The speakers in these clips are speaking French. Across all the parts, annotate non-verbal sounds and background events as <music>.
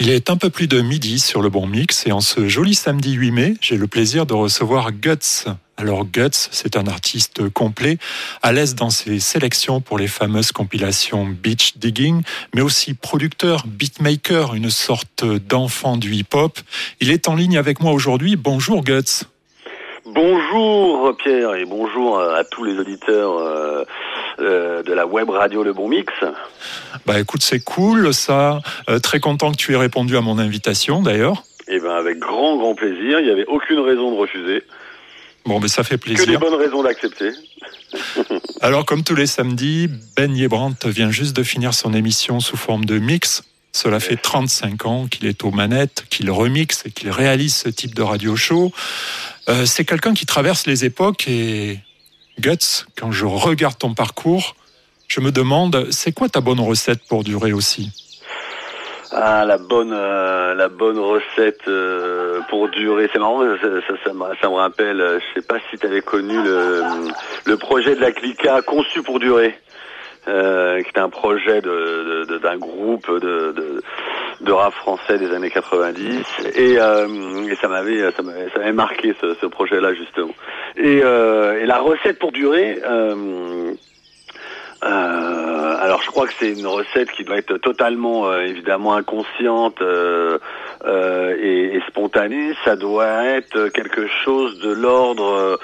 Il est un peu plus de midi sur le bon mix et en ce joli samedi 8 mai, j'ai le plaisir de recevoir Guts. Alors Guts, c'est un artiste complet, à l'aise dans ses sélections pour les fameuses compilations Beach Digging, mais aussi producteur, beatmaker, une sorte d'enfant du hip-hop. Il est en ligne avec moi aujourd'hui. Bonjour Guts. Bonjour Pierre et bonjour à tous les auditeurs euh, de la web radio Le Bon Mix. Bah écoute, c'est cool ça. Euh, très content que tu aies répondu à mon invitation d'ailleurs. Eh ben avec grand grand plaisir. Il n'y avait aucune raison de refuser. Bon, mais ça fait plaisir. Que des bonnes raisons d'accepter. <laughs> <laughs> Alors, comme tous les samedis, Ben Yebrandt vient juste de finir son émission sous forme de mix. Cela fait 35 ans qu'il est aux manettes, qu'il remixe et qu'il réalise ce type de radio show. Euh, c'est quelqu'un qui traverse les époques et Guts, quand je regarde ton parcours, je me demande, c'est quoi ta bonne recette pour durer aussi? Ah, la bonne, euh, la bonne recette euh, pour durer. C'est marrant, ça, me, rappelle, je sais pas si tu avais connu le, le projet de la Clica conçu pour durer. Euh, qui était un projet d'un groupe de, de, rap français des années 90 et, et ça m'avait ça m'avait marqué ce, projet-là justement. Et, et, la recette pour durer. Euh, alors je crois que c'est une recette qui doit être totalement euh, évidemment inconsciente euh, et, et, spontanée. Ça doit être quelque chose de l'ordre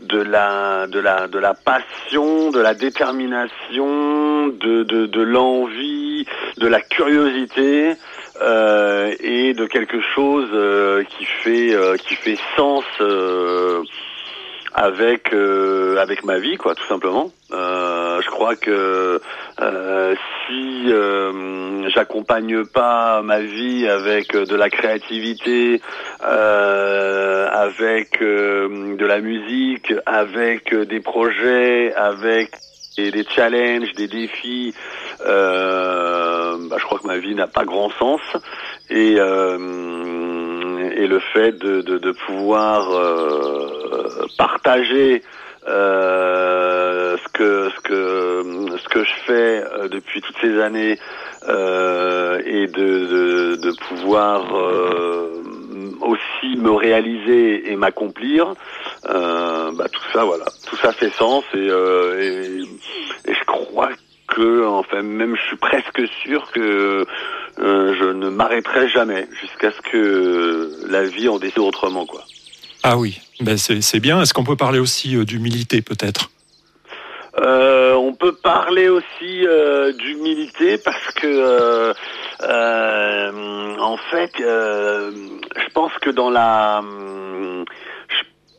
de la de la de la passion, de la détermination, de de, de l'envie, de la curiosité. et de quelque chose qui fait qui fait sens avec avec ma vie quoi tout simplement je crois que euh, si euh, j'accompagne pas ma vie avec de la créativité, euh, avec de la musique, avec des projets, avec des challenges, des défis, bah, je crois que ma vie n'a pas grand sens. Et, et le fait de, de, de pouvoir partager euh, ce que ce que ce que je fais euh, depuis toutes ces années euh, et de, de, pouvoir euh, aussi me réaliser et m'accomplir bah, tout ça voilà. Tout ça fait sens et, et, et je crois que enfin même je suis presque sûr que je ne m'arrêterai jamais jusqu'à ce que la vie en décide autrement quoi ah oui, ben c'est bien. Est-ce qu'on peut parler aussi euh, d'humilité peut-être? Euh, on peut parler aussi euh, d'humilité parce que en fait, je pense que dans la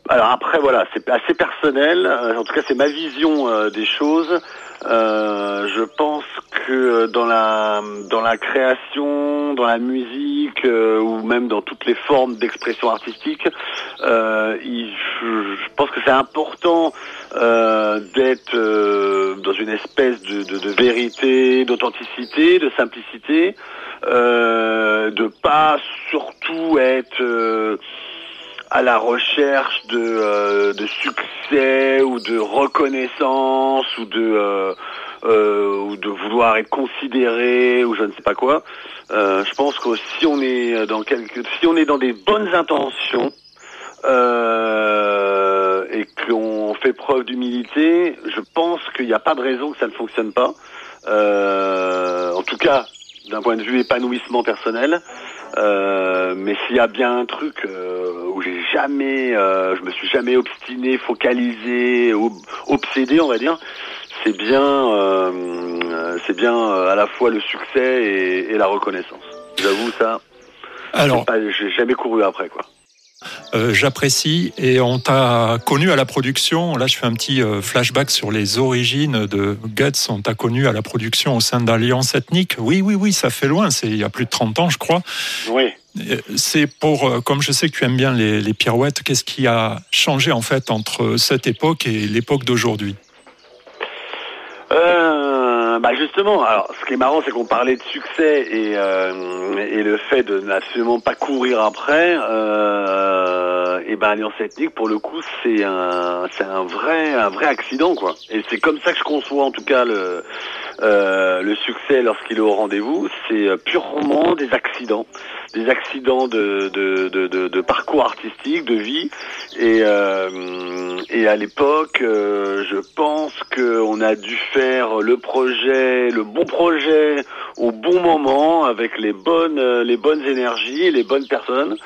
alors après voilà, c'est assez personnel. En tout cas, c'est ma vision des choses. je pense que dans la dans la création, dans la musique ou même dans toutes les formes d'expression artistique, euh, je pense que c'est important euh, d'être euh, dans une espèce de, de, de vérité, d'authenticité, de simplicité, euh, de pas surtout être euh, à la recherche de, euh, de succès ou de reconnaissance ou de ou de vouloir être considéré ou je ne sais pas quoi. je pense que si on est dans quelque, si on est dans des bonnes intentions, euh, et qu'on fait preuve d'humilité, je pense qu'il n'y a pas de raison que ça ne fonctionne pas. Euh, en tout cas, d'un point de vue épanouissement personnel. Euh, mais s'il y a bien un truc euh, où j'ai jamais, euh, je me suis jamais obstiné, focalisé, obsédé, on va dire, c'est bien, euh, c'est bien à la fois le succès et, et la reconnaissance. J'avoue ça. Alors, j'ai jamais couru après quoi. Euh, j'apprécie et on t'a connu à la production. Là, je fais un petit euh, flashback sur les origines de Guts. On t'a connu à la production au sein d'Alliance Ethnique. Oui, oui, oui, ça fait loin. C'est il y a plus de 30 ans, je crois. Oui. Euh, c'est pour, comme je sais que tu aimes bien les, les pirouettes, qu'est-ce qui a changé en fait entre cette époque et l'époque d'aujourd'hui? Bah justement, alors ce qui est marrant, c'est qu'on parlait de succès et, euh, le fait de n'absolument pas courir après. Euh, et ben Alliance Ethnique, pour le coup, c'est un, c'est un vrai, un vrai accident, quoi. Et c'est comme ça que je conçois, en tout cas, le, euh, le succès lorsqu'il est au rendez-vous. C'est purement des accidents, des accidents de, de, de, de, parcours artistique, de vie. Et, euh, et à l'époque, euh, je pense qu'on a dû faire le projet, le bon projet au bon moment, avec les bonnes, les bonnes énergies, les bonnes personnes.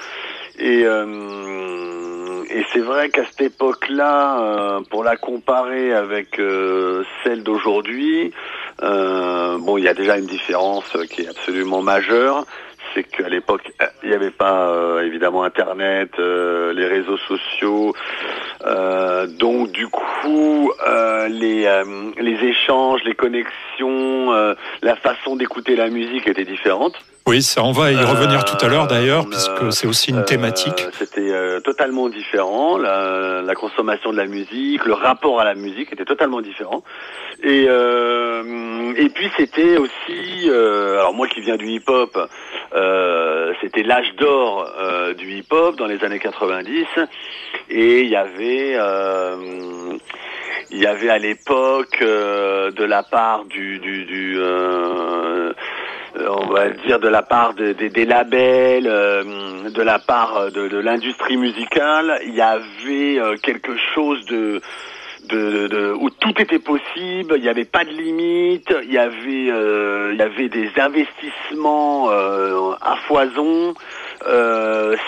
Et, euh, et c'est vrai qu'à cette époque-là, euh, pour la comparer avec euh, celle d'aujourd'hui, bon, il y a déjà une différence qui est absolument majeure c'est qu'à l'époque, il n'y avait pas évidemment Internet, les réseaux sociaux. donc du coup, les, les échanges, les connexions, la façon d'écouter la musique était différente. Oui, ça, on va y revenir tout à l'heure d'ailleurs, euh, puisque c'est aussi une euh, thématique. C'était euh, totalement différent. La, la, consommation de la musique, le rapport à la musique était totalement différent. Et, et puis c'était aussi, alors moi qui viens du hip-hop, c'était l'âge d'or du hip-hop dans les années 90, et il y avait il y avait à l'époque de la part du, du, du euh, on va dire de la part des labels, euh, de la part de, l'industrie musicale, il y avait euh, quelque chose de, de, où tout était possible, il n'y avait pas de limite, il y avait, il y avait des investissements à foison.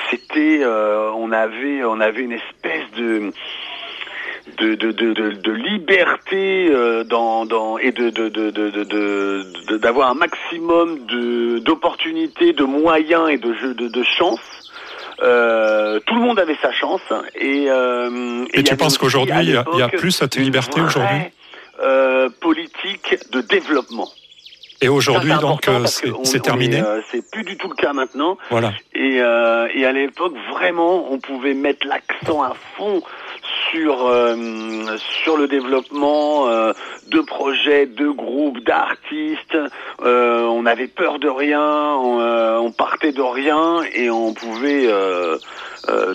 C'était, on avait, on avait une espèce de de, de, de, de, liberté euh, dans, dans, et de, de, d'avoir un maximum de, d'opportunités, de moyens et de, jeux, de, de chance. Euh, tout le monde avait sa chance. Et, euh, et, tu penses qu'aujourd'hui, il y, a plus cette liberté aujourd'hui? euh, politique de développement. Et aujourd'hui, donc, euh, c'est terminé? C'est plus du tout le cas maintenant. Voilà. Et, euh, et à l'époque, vraiment, on pouvait mettre l'accent à fond sur euh, sur le développement euh, de projets, de groupes, d'artistes. Euh, on avait peur de rien, on, partait de rien et on pouvait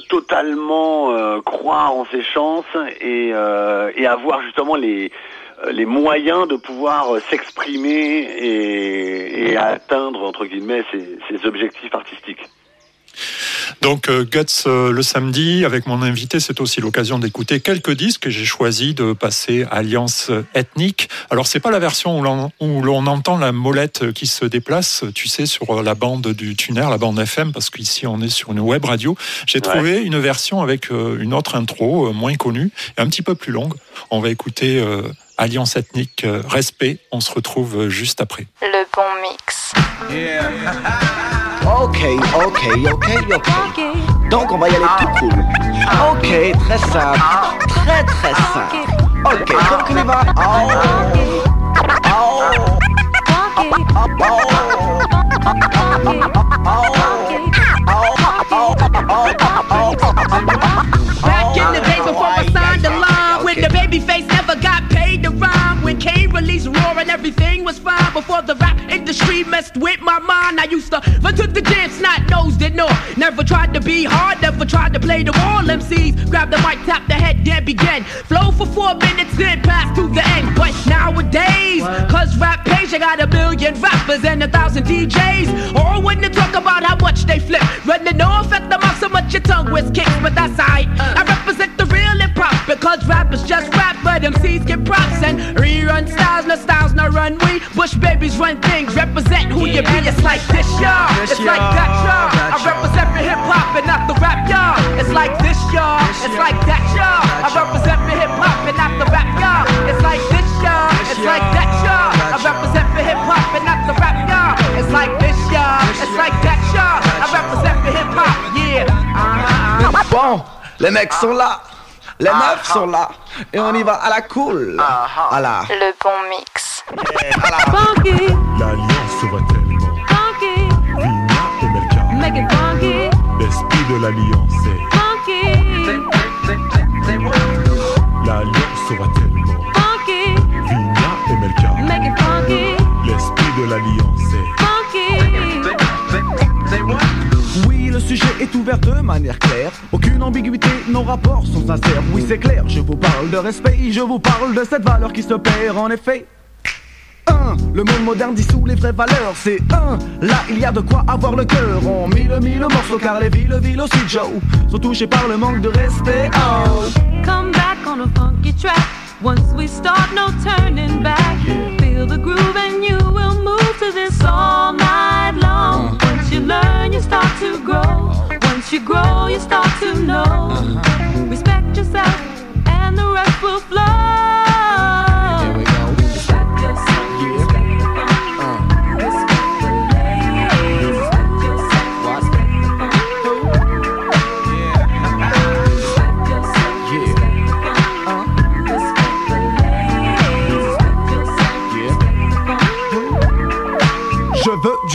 totalement croire en ses chances et, et avoir justement les les moyens de pouvoir s'exprimer et, et, atteindre entre guillemets ses objectifs artistiques. Donc euh, Guts euh, le samedi avec mon invité, c'est aussi l'occasion d'écouter quelques disques que j'ai choisi de passer Alliance ethnique. Alors c'est pas la version où l'on entend la molette qui se déplace, tu sais, sur la bande du tunnel, la bande FM, parce qu'ici on est sur une web radio. J'ai trouvé une version avec euh, une autre intro moins connue et un petit peu plus longue. On va écouter Alliance ethnique, respect. On se retrouve juste après. Le bon mix. <laughs> Ok, ok, ok, ok. Donc on va y aller tout cool. Ok, très simple. Très très simple. Ok, donc on y va. Oh. Back in the days before I signed the line, when the baby face never got paid to rhyme, when Kane released Roar and everything was fine before the industry messed with my mind. I used to run to the gym, not nosed it no. Never tried to be hard, never tried to play the wall. MCs grab the mic, tap the head, then begin. Flow for four minutes, then pass to the end. But nowadays, cause rap page, I got a million rappers and a thousand DJs. All when they talk about how much they flip. Running no effect the off so much your tongue was kicks, but that's alright. I represent the real hip hop because rappers just rap, but MCs get props and rerun styles, no styles, no run. We bush babies run things, represent who you be. It's like this, y'all. It's like that, y'all. I represent for hip hop and not the rap, y'all. It's like this, y'all. It's like that, y'all. I represent for hip hop and not the rap, y'all. It's like this, y'all. It's like that, y'all. I represent for hip hop and not the rap, y'all. It's like this, y'all. It's like that, y'all. I represent for hip hop, yeah. Uh-huh. Bon, les mecs sont là. Les meufs sont là. Et on y va à la cool. Voilà. Le bon mix. L'alliance sera tellement. Funky. Vigna et Melka. Make it funky. L'esprit de l'alliance est. Funky. L'alliance sera tellement. Funky. Vigna et Melka. Make it funky. L'esprit de l'alliance est. Funky. sujet est ouvert de manière claire. Aucune ambiguïté, nos rapports sont sincères. Oui, c'est clair, je vous parle de respect, je vous parle de cette valeur qui se perd en effet. 1. Le monde moderne dissout les vraies valeurs, c'est 1. Là, il y a de quoi avoir le cœur. On mille mille morceaux car les villes, villes aussi, Joe, sont touchées par le manque de respect. Oh. Come back on funky track. Once we start, no turning back. Feel the groove and you will move to this all night long. Once you learn, you start to grow. Once you grow, you start to know. Respect yourself, and the rest will flow.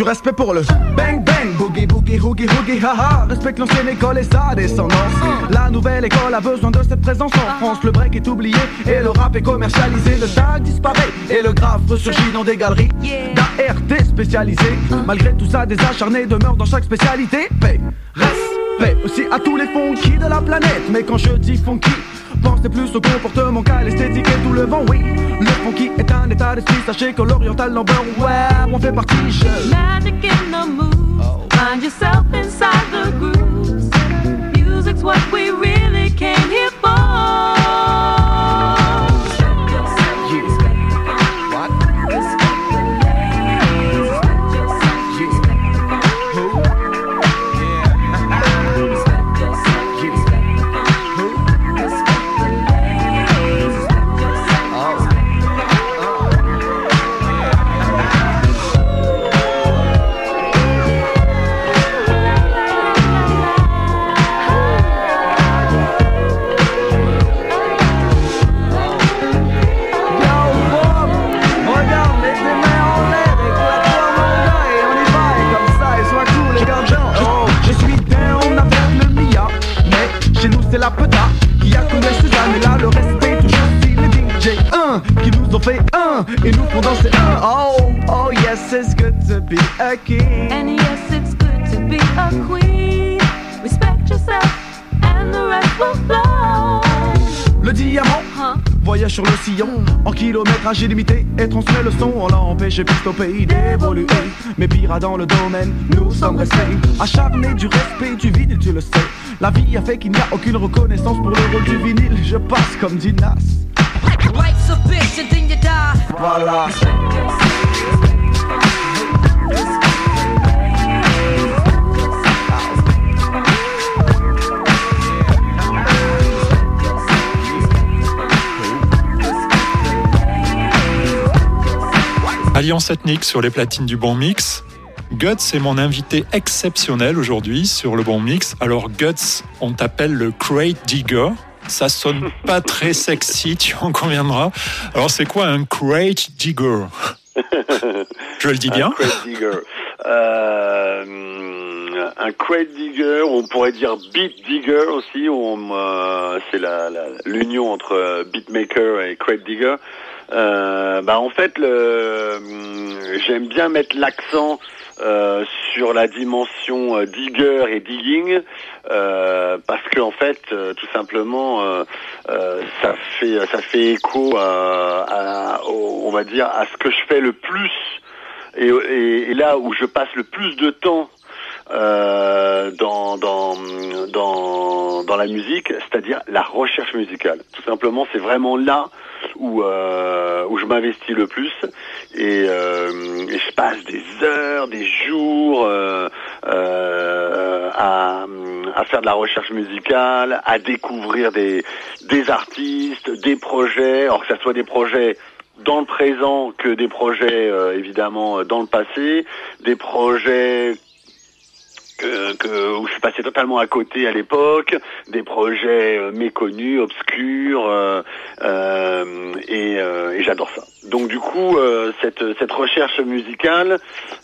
Du respect pour le bang bang, boogie boogie hoogie hoogie haha. Respecte l'ancienne école et sa descendance. La nouvelle école a besoin de cette présence en France. Le break est oublié et le rap est commercialisé. Le tag disparaît et le graphe ressurgit dans des galeries d'ART spécialisées. Malgré tout ça, des acharnés demeurent dans chaque spécialité. Paix, respect aussi à tous les funky de la planète. Mais quand je dis funky, Pensez plus au comportement qu'à l'esthétique et tout le vent, oui. Le funky est un état d'esprit, sachez que l'oriental number, ouais, on fait partie, je. Magic in the moves. Find yourself inside the grooves. Music's what we really came here et nous font danser un. Oh, oh yes, it's good to be a king. And yes, it's good to be a queen. Respect yourself, and the rest will flow. Le diamant Huh? Voyage sur le sillon, en kilométrage illimité Et transmet le son, on l'a empêché plus au pays d'évoluer Mais pire dans le domaine, nous sommes restés Acharnés du respect du vinyle, tu le sais La vie a fait qu'il n'y a aucune reconnaissance pour le rôle du vinyle Je passe comme Dinas Life's a bitch and then you die. Alliance ethnique sur les platines du Bon Mix. Guts est mon invité exceptionnel aujourd'hui sur le Bon Mix. Alors Guts, on t'appelle le Crate Digger. Ça sonne pas très sexy, tu en conviendras. Alors c'est quoi un Crate Digger? Je le dis bien? Un crate digger. Euh, un crate digger, on pourrait dire beat digger aussi. euh, c'est la, la- l'union entre euh, beatmaker et crate digger. Euh, bah en fait, j'aime bien mettre l'accent euh, sur la dimension euh, digger et digging euh, parce que en fait, euh, tout simplement, euh, ça fait ça fait écho à, à- on va dire à ce que je fais le plus et, et- et là où je passe le plus de temps dans, dans, dans, dans la musique, c'est-à-dire la recherche musicale. Tout simplement, c'est vraiment là où, euh, où je m'investis le plus. Et, euh, je passe des heures, des jours euh, euh, à, à faire de la recherche musicale, à découvrir des, des artistes, des projets, alors que ce soit des projets dans le présent que des projets euh, évidemment dans le passé, des projets que, que- où je suis passé totalement à côté à l'époque, des projets euh, méconnus, obscurs, euh, euh, et, et j'adore ça. Donc du coup, euh, cette, cette recherche musicale,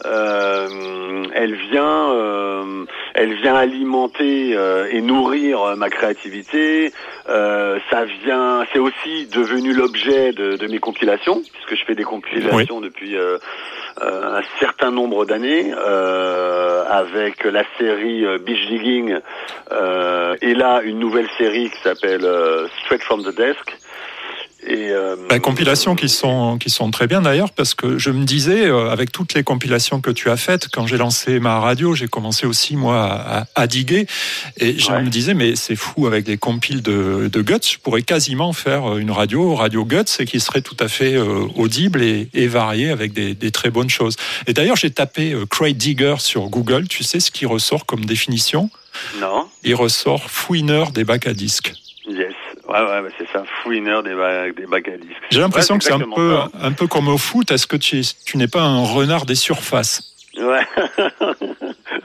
euh, elle vient, euh, elle vient alimenter euh, et nourrir euh, ma créativité. Euh, ça vient, c'est aussi devenu l'objet de, de mes compilations, puisque je fais des compilations depuis un certain nombre d'années, euh, avec la série Beach Digging euh, et là une nouvelle série qui s'appelle Straight from the Desk. Et, euh, Ben, compilations qui sont, qui sont très bien d'ailleurs, parce que je me disais, euh, avec toutes les compilations que tu as faites, quand j'ai lancé ma radio, j'ai commencé aussi, moi, à, à diguer. Et je Ouais. me disais, mais c'est fou, avec les compiles de, de Guts, je pourrais quasiment faire une radio, Radio Guts, et qui serait tout à fait euh, audible et, et variée avec des, des très bonnes choses. Et d'ailleurs, j'ai tapé euh, Crate Digger sur Google. Tu sais ce qui ressort comme définition? Non, Il ressort fouineur des bacs à disques. yes, ouais, ouais, c'est ça, fouineur des, ba- des disques. J'ai l'impression Ouais, que c'est un peu, ça. un peu comme au foot. Est-ce que tu, tu n'es pas un renard des surfaces? <laughs> Ouais.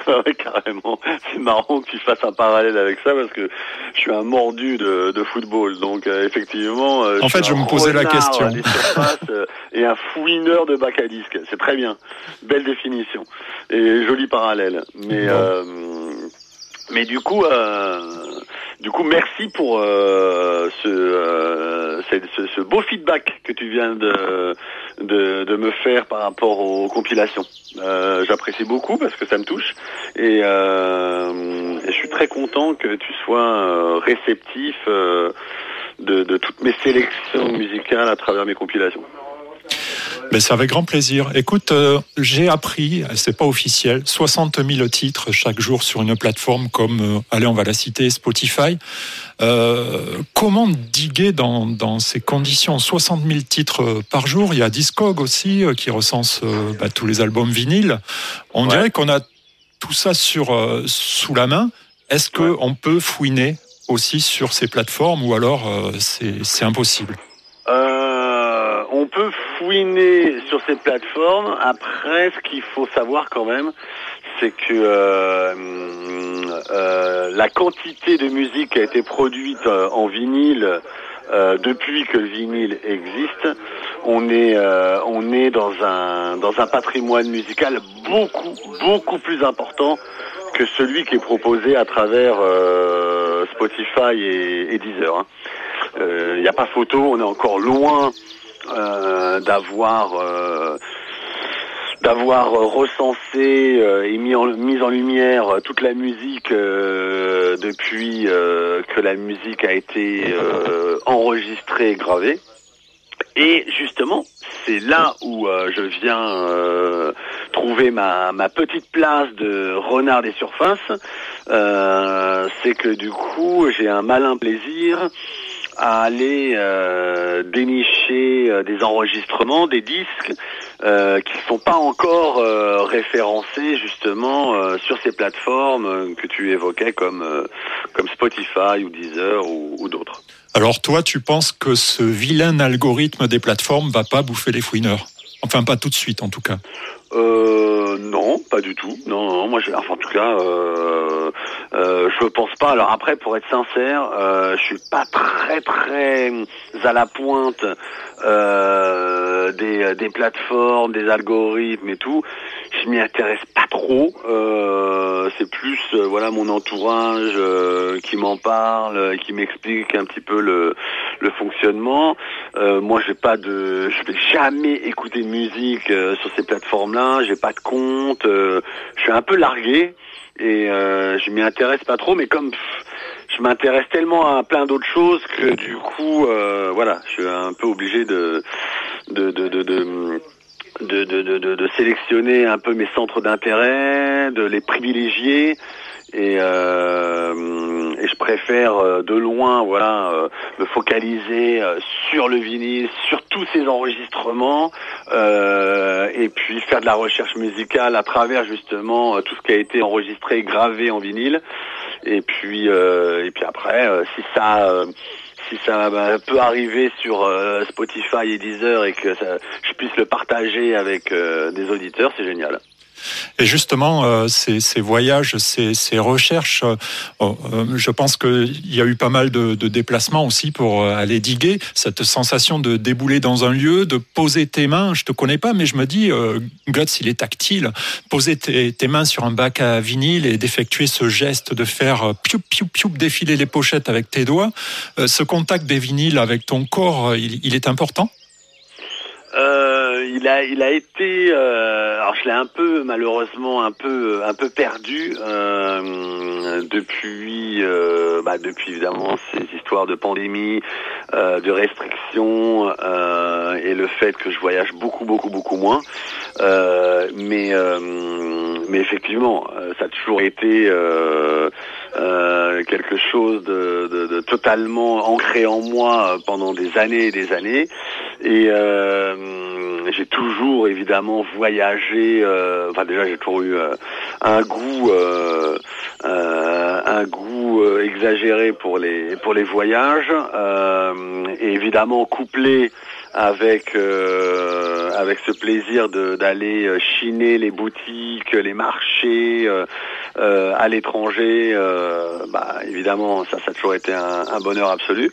ouais, carrément. C'est marrant que tu fasses un parallèle avec ça parce que je suis un mordu de, de football. Donc, euh, effectivement. euh, En fait, je me posais la question. surfaces, euh, et un fouineur de bac à disques. C'est très bien. Belle définition. Et joli parallèle. Mais, Bon. euh, mais du coup, euh, du coup, merci pour euh, ce, euh, ce, beau feedback que tu viens de, de, de me faire par rapport aux compilations. Euh, J'apprécie beaucoup parce que ça me touche et, euh, je suis très content que tu sois euh, réceptif de, de toutes mes sélections musicales à travers mes compilations. Mais c'est avec grand plaisir. Écoute, euh, j'ai appris, c'est pas officiel, 60 000 titres chaque jour sur une plateforme comme, euh, allez, on va la citer, Spotify. Euh, comment diguer dans, dans ces conditions? 60 000 titres par jour. Il y a Discog aussi euh, qui recense bah, tous les albums vinyles. On Ouais. dirait qu'on a tout ça sur, sous la main. Est-ce qu'on peut fouiner aussi sur ces plateformes ou alors c'est c'est impossible? Euh, on peut fouiner sur ces plateformes. Après, ce qu'il faut savoir quand même, c'est que euh, euh, la quantité de musique qui a été produite euh, en vinyle depuis que le vinyle existe, on est on est dans un dans un patrimoine musical beaucoup beaucoup plus important que celui qui est proposé à travers Spotify et, Deezer. hein. Il n'y a pas photo, on est encore loin d'avoir euh, d'avoir euh, recensé euh, et mis en, en lumière toute la musique depuis euh, que la musique a été enregistrée et gravée. Et justement, c'est là où je viens trouver ma, ma petite place de renard des surfaces. C'est que du coup, j'ai un malin plaisir à aller euh, dénicher euh, des enregistrements, des disques euh, qui ne sont pas encore référencés justement sur ces plateformes que tu évoquais comme, comme Spotify ou Deezer ou, ou d'autres. Alors toi, tu penses que ce vilain algorithme des plateformes va pas bouffer les fouineurs? Enfin, pas tout de suite, en tout cas. Euh, non, pas du tout. Non, non, moi, enfin, en tout cas, euh, euh, je pense pas. Alors après, pour être sincère, euh, je suis pas très très à la pointe des, des plateformes, des algorithmes et tout. Je m'y intéresse pas trop. C'est plus, voilà, mon entourage qui m'en parle, qui m'explique un petit peu le, le fonctionnement. Moi, j'ai pas de, je vais jamais écouter musique sur ces plateformes-là. J'ai pas de compte. Je suis un peu largué et euh, je m'y intéresse pas trop. Mais comme je m'intéresse tellement à plein d'autres choses que du coup, euh, voilà, je suis un peu obligé de sélectionner un peu mes centres d'intérêt, de les privilégier. Et, euh, et je préfère euh, de loin voilà euh, me focaliser euh, sur le vinyle, sur tous ces enregistrements euh, et puis faire de la recherche musicale à travers justement tout ce qui a été enregistré gravé en vinyle et puis euh, et puis après si ça si ça bah, peut arriver sur Spotify et Deezer et que ça- je puisse le partager avec des auditeurs, c'est génial. Et justement, euh, ces, voyages, ces, recherches, euh, euh, je pense qu'il y a eu pas mal de, déplacements aussi pour aller diguer. Cette sensation de débouler dans un lieu, de poser tes mains, je te connais pas, mais je me dis, Guts, il est tactile. Poser tes, mains sur un bac à vinyle et d'effectuer ce geste de faire piou piou piou défiler les pochettes avec tes doigts, ce contact des vinyles avec ton corps, il est important? Euh, il a, il a été. euh, alors je l'ai un peu, malheureusement, un peu, un peu perdu euh, depuis, euh, bah, depuis évidemment ces histoires de pandémie, euh, de restrictions euh, et le fait que je voyage beaucoup, beaucoup, beaucoup moins. Mais, mais effectivement, euh, ça a toujours été. euh, euh, quelque chose de, totalement ancré en moi pendant des années et des années. Et j'ai toujours évidemment voyagé. enfin déjà j'ai toujours eu un goût, un goût exagéré pour les pour les voyages. et évidemment couplé avec euh, avec ce plaisir d'aller euh, chiner les boutiques, les marchés euh, euh, à l'étranger, euh, bah, évidemment ça ça a toujours été un, un bonheur absolu.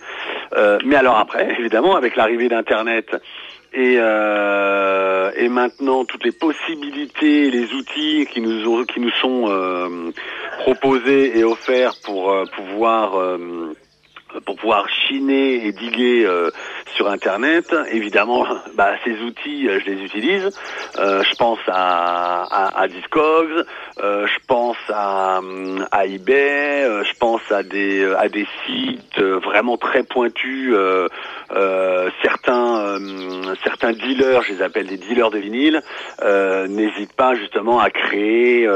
Euh, mais alors après, <laughs> évidemment, avec l'arrivée d'Internet et, euh, et maintenant toutes les possibilités, les outils qui nous qui nous sont euh, proposés et offerts pour euh, pouvoir pour pouvoir chiner et diguer euh, sur Internet. Évidemment, <laughs> bah, ces outils, euh, je les utilise. Euh, je pense à, à, à Discogs, euh, je pense à, hum, à eBay, euh, je pense à des, à des sites vraiment très pointus. certains, euh, certains dealers, je les appelle des dealers de vinyle, n'hésitent pas justement à créer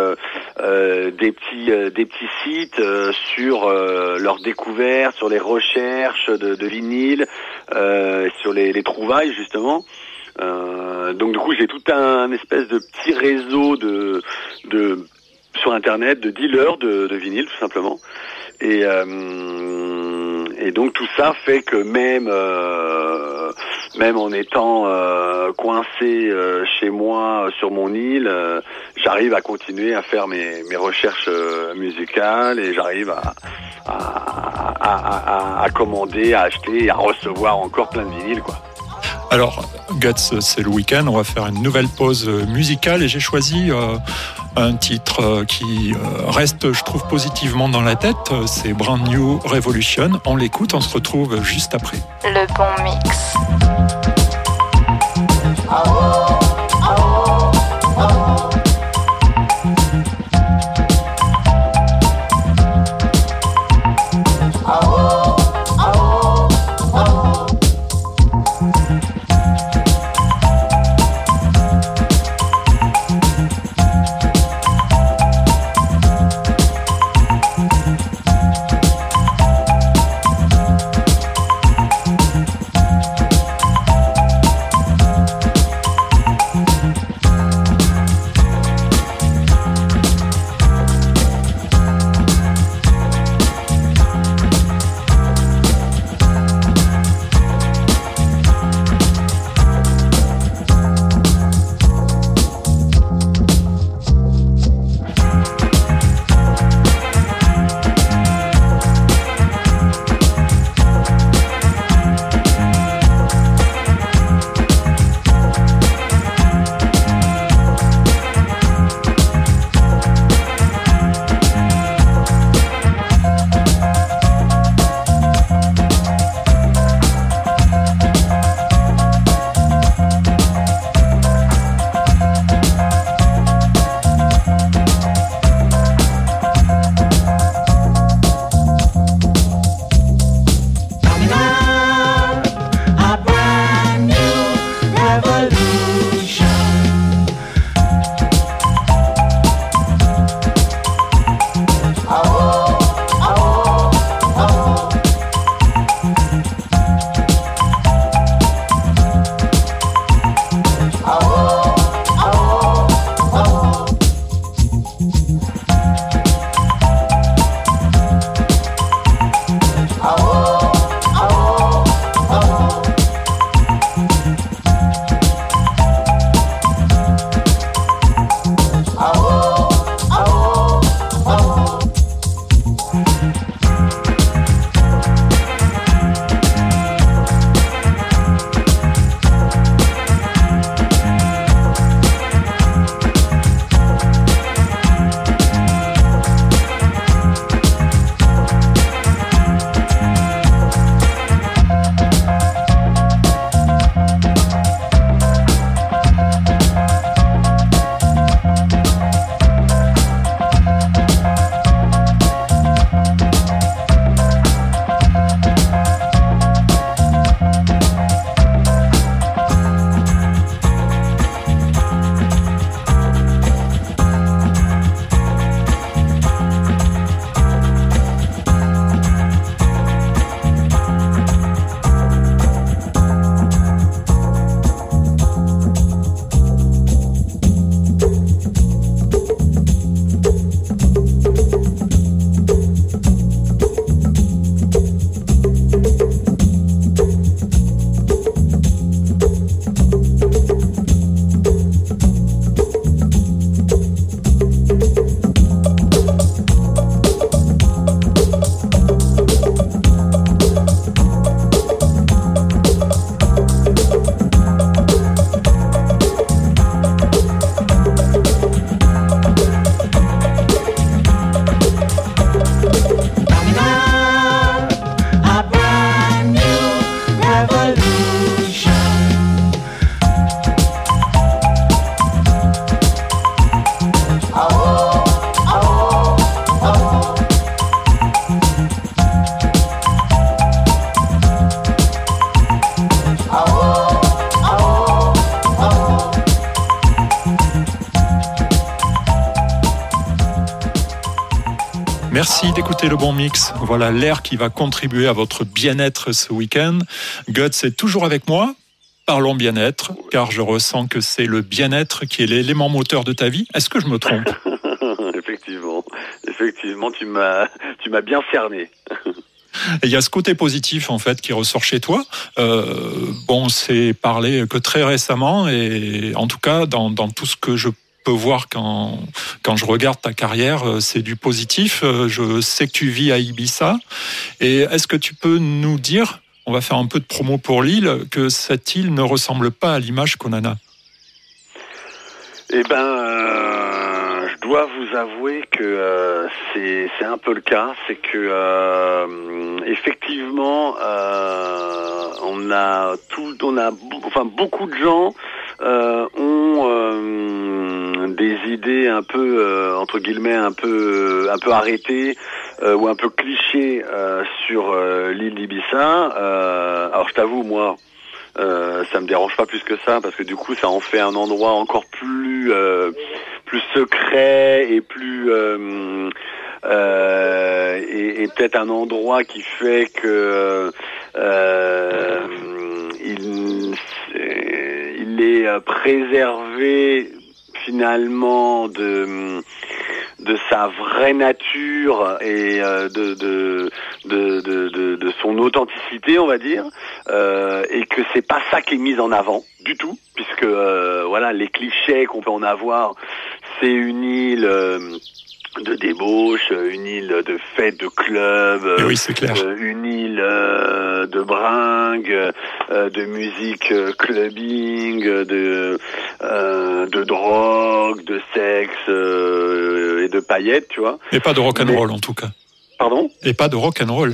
des petits, des petits sites sur leurs découvertes, sur les recherches de, de euh, sur les, les trouvailles justement. Euh, donc du coup j'ai tout un espèce de petit réseau de, de sur internet de dealers de, de vinyle tout simplement. Et, euh, et donc tout ça fait que même euh, même en étant euh, coincé euh, chez moi euh, sur mon île, euh, j'arrive à continuer à faire mes, mes recherches euh, musicales et j'arrive à, à, à, à- à commander, à acheter et à recevoir encore plein de vinyles quoi. Alors, Guts, c'est le week-end, on va faire une nouvelle pause musicale et j'ai choisi euh, un titre euh, qui euh, reste, je trouve, positivement dans la tête. C'est Brand New Revolution. On l'écoute, on se retrouve juste après. Le bon mix. Le bon mix. Voilà l'air qui va contribuer à votre bien-être ce week-end. Guts est toujours avec moi. Parlons bien-être, car je ressens que c'est le bien-être qui est l'élément moteur de ta vie. Est-ce que je me trompe? <laughs> Effectivement, effectivement, tu m'as, tu m'as bien cerné. Et il y a ce côté positif en fait qui ressort chez toi. Euh, bon, c'est parlé que très récemment et en tout cas dans, dans tout ce que je peux voir quand, quand je regarde ta carrière, euh, c'est du positif. Euh, Je sais que tu vis à Ibiza. Et est-ce que tu peux nous dire, on va faire un peu de promo pour l'île, que cette île ne ressemble pas à l'image qu'on a? Eh ben, euh, je dois vous avouer que c'est c'est un peu le cas. C'est que effectivement, on a tout, on a, enfin beaucoup de gens ont euh, des idées un peu euh, entre guillemets un peu un peu arrêtées euh, ou un peu clichés euh, sur euh, l'île. Euh, alors je t'avoue moi. Euh, ça me dérange pas plus que ça parce que du coup ça en fait un endroit encore plus euh, plus secret et plus euh, euh, et, et peut-être un endroit qui fait que euh, il, euh, préservé finalement de de sa vraie nature et euh, de, de, de, de, de- de son authenticité, on va dire, euh, et que c'est pas ça qui est mis en avant du tout, puisque euh, voilà les clichés qu'on peut en avoir, c'est une île euh, de débauche, une île de fête, de club, Eh oui, c'est clair. euh, une île euh, de bringue, euh, de musique euh, clubbing, de euh, de drogue, de sexe euh, et de paillettes, tu vois. Et pas de rock and roll en tout cas. Pardon? Et pas de rock and roll.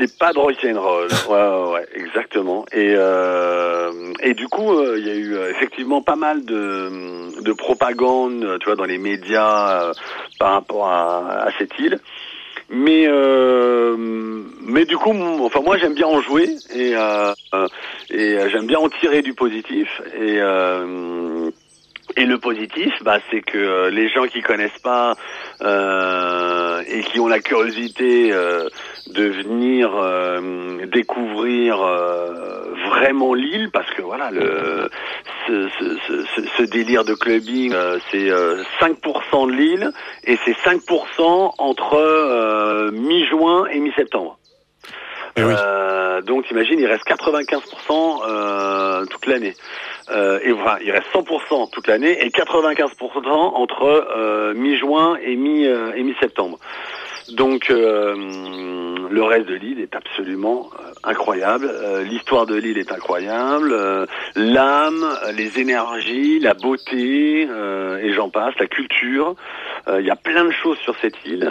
Et pas de rock'n'roll. <laughs> ouais, ouais, ouais, exactement. Et euh, et du coup, euh, il y a eu euh, effectivement pas mal de de propagande, tu vois, dans les médias euh, par rapport à, à cette île. Mais euh, mais du coup, enfin moi j'aime bien en jouer et et j'aime bien en tirer du positif et euh, et le positif, bah, c'est que euh, les gens qui connaissent pas euh, et qui ont la curiosité euh, de venir euh, découvrir euh, vraiment l'île, parce que voilà, le, ce, ce, ce- ce- délire de clubbing, euh, c'est euh, 5% de l'île et c'est 5% entre euh, mi-juin et mi-septembre. Eh oui. Euh, donc imagine, il reste 95% euh, toute l'année. Euh, et enfin, il reste 100% toute l'année et 95% entre euh, mi-juin et mi euh, et mi-septembre. Donc euh, le reste de l'île est absolument euh, incroyable. Euh, L'histoire de l'île est incroyable. L'âme, les énergies, la beauté et j'en passe, la culture. Il y a plein de choses sur cette île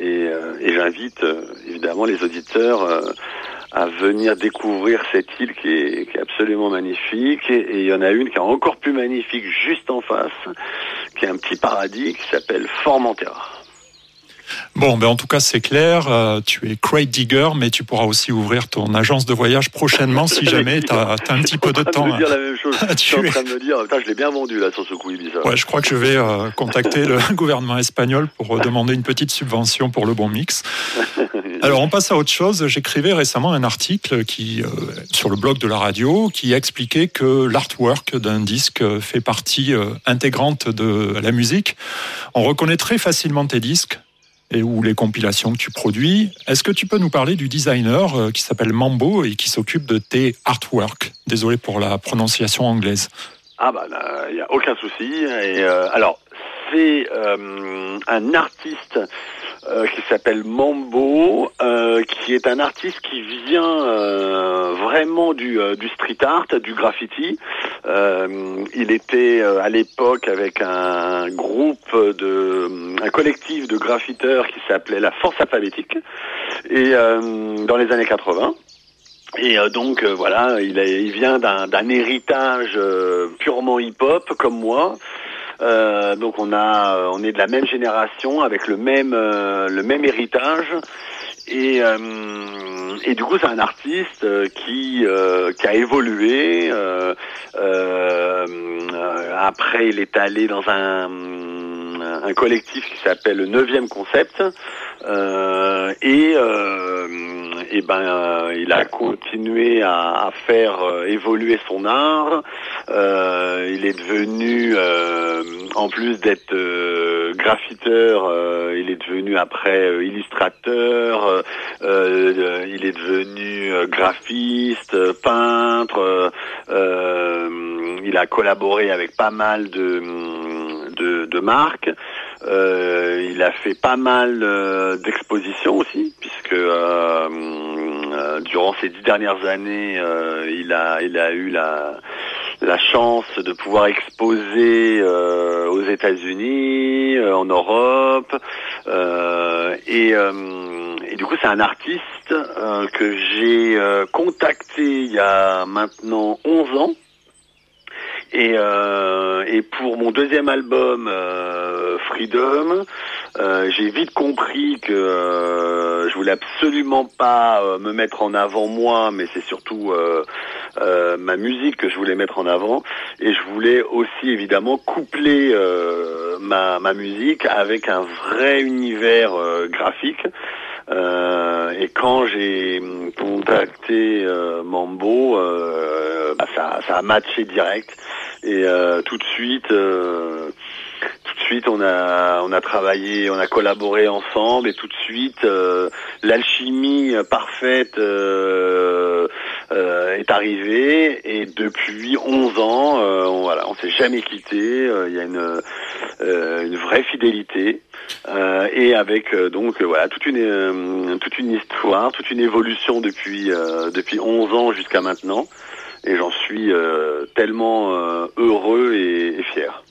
et, et j'invite évidemment les auditeurs à venir découvrir cette île qui est, absolument magnifique. Et et il y en a une qui est encore plus magnifique juste en face, qui est un petit paradis qui s'appelle Formentera. Bon, ben en tout cas, c'est clair. euh, tu es crate digger, mais tu pourras aussi ouvrir ton agence de voyage prochainement si <laughs> jamais tu as, un petit peu de Je suis en train temps. me dire la même chose. à <laughs> Je suis en train de me dire, putain, je l'ai bien vendu là sur ce coup Ibiza. Ouais, je crois que je vais euh, contacter le <laughs> gouvernement espagnol pour euh, demander une petite subvention pour le bon mix. Alors, on passe à autre chose. J'écrivais récemment un article qui, euh, sur le blog de la radio qui expliquait que l'artwork d'un disque fait partie intégrante de la musique. On reconnaît très facilement tes disques et ou les compilations que tu produis. Est-ce que tu peux nous parler du designer euh, qui s'appelle Mambo et qui s'occupe de tes artworks? Désolé pour la prononciation anglaise. Ah bah il n'y a aucun souci. Et euh, alors, c'est euh, un artiste euh, qui s'appelle Mambo, euh, qui est un artiste qui vient euh, vraiment du, euh, du street art, du graffiti. Euh, il était à l'époque avec un groupe de, un collectif de graffiteurs qui s'appelait la Force Alphabétique, et dans les années 80. Et donc voilà, il, il vient d'un héritage purement hip-hop comme moi. Euh, donc on a, euh, on est de la même génération avec le même, euh, le même héritage. Et, euh, et du coup, c'est un artiste euh, qui, qui a évolué. après, il est allé dans un, un collectif qui s'appelle le Neuvième Concept. Euh, et, euh, et ben, euh, il a continué à, à faire évoluer son art. Il est devenu, en plus d'être graffiteur, il est devenu après illustrateur. il est devenu graphiste, peintre. il a collaboré avec pas mal de, de, de marques. Euh, il a fait pas mal euh, d'expositions aussi, puisque euh, euh, durant ces dix dernières années, il a il a eu la chance de pouvoir exposer aux États-Unis, en Europe, et, et du coup c'est un artiste que j'ai contacté il y a maintenant 11 ans. Et, euh, et pour mon deuxième album, euh, Freedom, euh, j'ai vite compris que euh, je voulais absolument pas euh, me mettre en avant moi, mais c'est surtout euh, ma musique que je voulais mettre en avant. Et je voulais aussi évidemment coupler ma, ma musique avec un vrai univers graphique. Euh, et quand j'ai contacté euh, Mambo, euh, bah, ça, ça a matché direct. Et tout de suite, tout de suite, on a on a travaillé, on a collaboré ensemble, et tout de suite, euh, l'alchimie parfaite euh, euh, est arrivée. Et depuis 11 ans, euh, on, voilà, on s'est jamais quitté. Euh, Il y a une euh, une vraie fidélité. Euh, et avec donc voilà toute une toute une histoire, toute une évolution depuis depuis 11 ans jusqu'à maintenant et j'en suis tellement heureux et, et fier.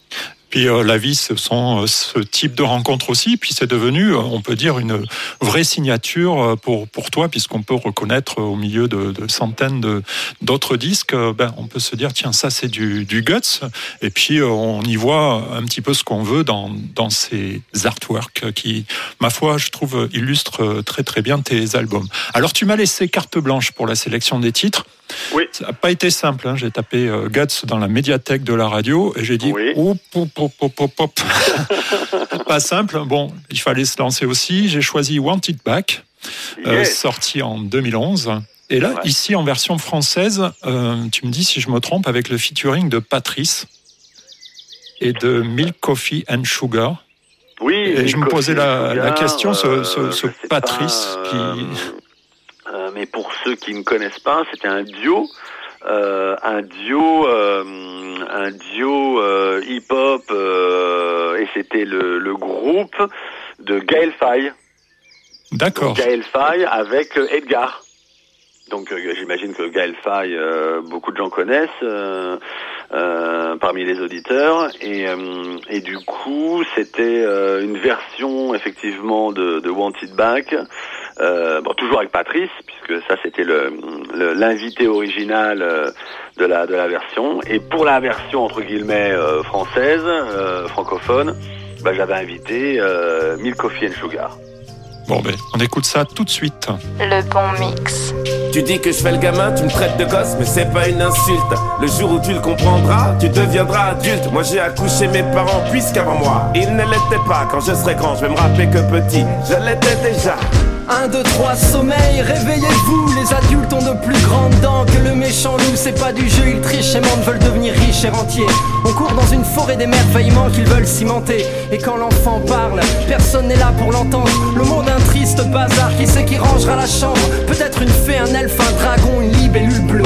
Puis euh, la vie, ce sont euh, ce type de rencontres aussi. Puis c'est devenu, euh, on peut dire, une vraie signature euh, pour pour toi, puisqu'on peut reconnaître au milieu de, de centaines de d'autres disques. Ben, on peut se dire, tiens, ça c'est du, du guts. Et puis on y voit un petit peu ce qu'on veut dans dans ces artworks qui, ma foi, je trouve illustrent très très bien tes albums. Alors tu m'as laissé carte blanche pour la sélection des titres. Oui. Ça n'a pas été simple. Hein. J'ai tapé euh, Guts dans la médiathèque de la radio et j'ai dit Oui. Oup, oup, oup, oup, oup, oup. <laughs> pas simple. Bon, il fallait se lancer aussi. J'ai choisi Wanted Back, euh, sorti en 2011. Et là, Ouais. ici en version française, euh, tu me dis si je me trompe, avec le featuring de Patrice et de Milk Coffee and Sugar. Oui. Et je me posais la- question, ce- ce- euh, ce Patrice pas, qui- mais pour ceux qui ne connaissent pas, c'était un duo, euh, un duo, euh, un duo euh, hip-hop, euh, et c'était le, le groupe de Gaël Faye. D'accord. Gaël Faye avec euh, Edgar. Donc euh, j'imagine que Gaël Faye, euh, beaucoup de gens connaissent euh, euh, parmi les auditeurs. Et, euh, et du coup, c'était euh, une version effectivement de, de Wanted Back. Euh, bon, toujours avec Patrice, puisque ça c'était le le- l'invité original euh, de la de la version. Et pour la version entre guillemets euh, française, euh, francophone, bah, j'avais invité euh, Milk Coffee and Sugar. Bon, ben, on écoute ça tout de suite. Le bon mix. Tu dis que je fais le gamin, tu me traites de gosse, mais c'est pas une insulte. Le jour où tu le comprendras, tu deviendras adulte. Moi j'ai accouché mes parents puisqu'avant moi, ils ne l'étaient pas. Quand je serai grand, je vais me rappeler que petit, je l'étais déjà. 1, 2, 3, sommeil, réveillez-vous. Les adultes ont de plus grandes dents que le méchant loup. C'est pas du jeu, ils trichent et mentent, veulent devenir riches et rentiers. On court dans une forêt d'émerveillement qu'ils veulent cimenter. Et quand l'enfant parle, personne n'est là pour l'entendre. Le monde un triste bazar, qui c'est qui rangera la chambre? Peut-être une fée, un elfe, un dragon, une libellule bleue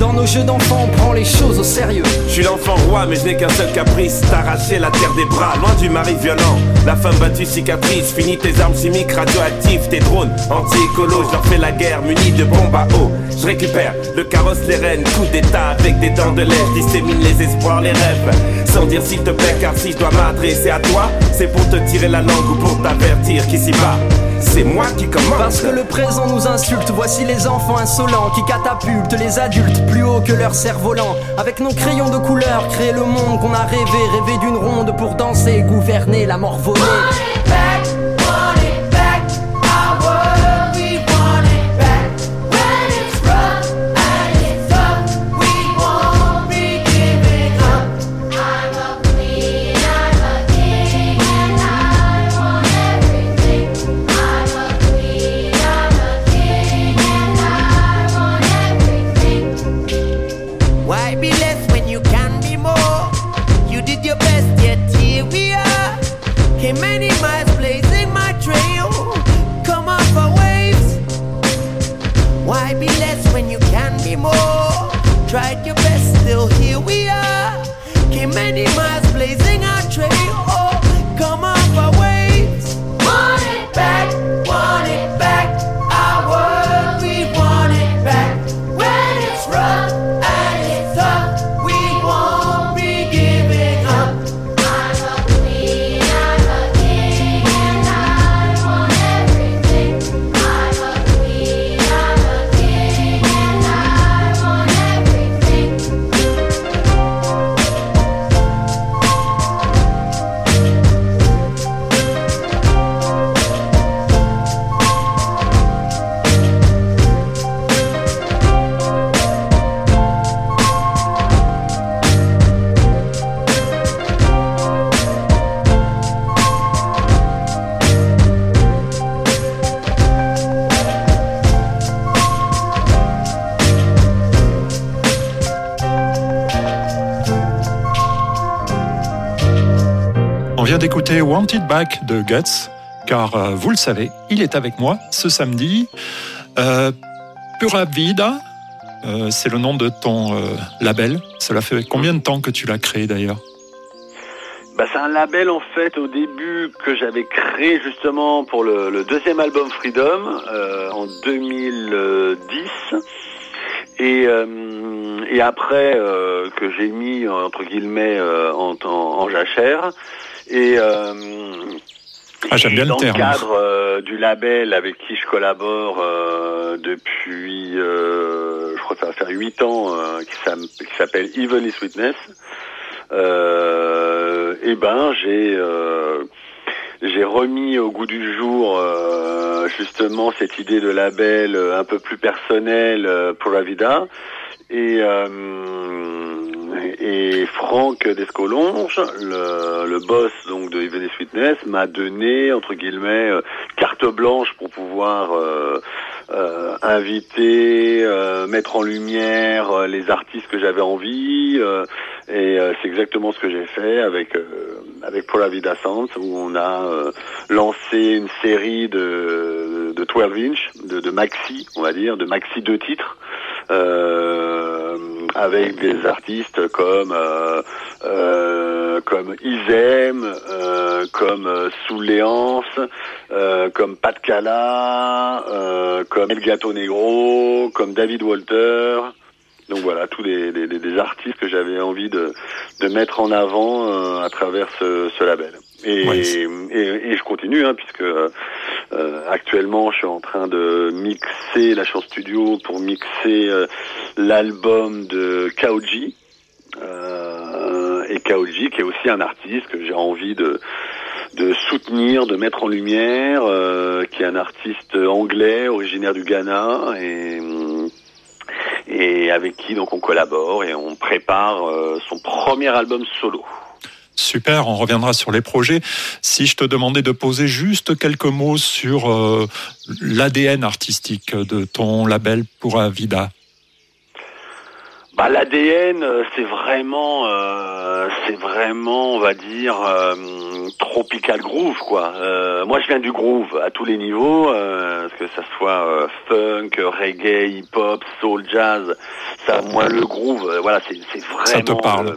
Dans nos jeux d'enfants, on prend les choses au sérieux Je suis l'enfant roi, mais je n'ai qu'un seul caprice t'arracher la terre des bras, loin du mari violent. La femme battue cicatrice, finis tes armes chimiques radioactives, tes drones anti-écolo. Je leur fais la guerre, munis de bombes à eau. Je récupère le carrosse, les rênes, coup d'état avec des dents de. Je dissémine les espoirs, les rêves. Sans dire s'il te plaît, car si je dois m'adresser à toi, c'est pour te tirer la langue ou pour t'avertir qu'ici-bas, c'est moi qui commence. Parce que le présent nous insulte, voici les enfants insolents qui catapultent les adultes plus haut que leur cerf-volant. Avec nos crayons de couleur, créer le monde qu'on a rêvé, rêver d'une ronde pour danser, gouverner la mort volée. D'écouter Wanted Back de Guts, car euh, vous le savez, il est avec moi ce samedi. Euh, Pura Vida, euh, c'est le nom de ton label. Cela fait combien de temps que tu l'as créé d'ailleurs? Bah, c'est un label en fait au début que j'avais créé justement pour le, deuxième album Freedom en 2010 et, après que j'ai mis entre guillemets en jachère et euh, Ah, j'aime bien le dans terme. cadre euh, du label avec qui je collabore euh, depuis, euh, je crois que ça va faire 8 ans, euh, qui s'appelle Witness, euh, et ben j'ai euh, j'ai remis au goût du jour euh, justement cette idée de label un peu plus personnel euh, pour la vida. Et, euh, et Franck Descolonge, le, boss donc de Even Fitness, m'a donné entre guillemets euh, carte blanche pour pouvoir euh, euh, inviter, mettre en lumière les artistes que j'avais envie. et c'est exactement ce que j'ai fait avec avec Vida Sounds, où on a lancé une série de, de 12 inch, de, de maxi, on va dire, de maxi deux titres, avec des artistes comme euh, euh, comme Isem, euh, comme euh, Souléance, euh, comme Pat Cala, euh, comme El Gato Negro, comme David Walter. Donc voilà, tous les, artistes que j'avais envie de, de mettre en avant euh, à travers ce, ce label. Et, Ouais, et, et je continue, hein, puisque euh, actuellement je suis en train de mixer la chance studio pour mixer euh, l'album de Kaoji. Euh, et Kaoji qui est aussi un artiste que j'ai envie de, de soutenir, de mettre en lumière, euh, qui est un artiste anglais originaire du Ghana et et avec qui donc on collabore et on prépare euh, son premier album solo. Super, on reviendra sur les projets. Si je te demandais de poser juste quelques mots sur euh, l'ADN artistique de ton label Pura Vida. Bah, l'ADN, euh, c'est vraiment, euh, c'est vraiment, on va dire, euh, tropical groove, quoi. Euh, moi, je viens du groove à tous les niveaux, que ça soit funk, reggae, hip-hop, soul, jazz. Ça, moi, le groove, voilà, c'est c'est vraiment. Ça te parle.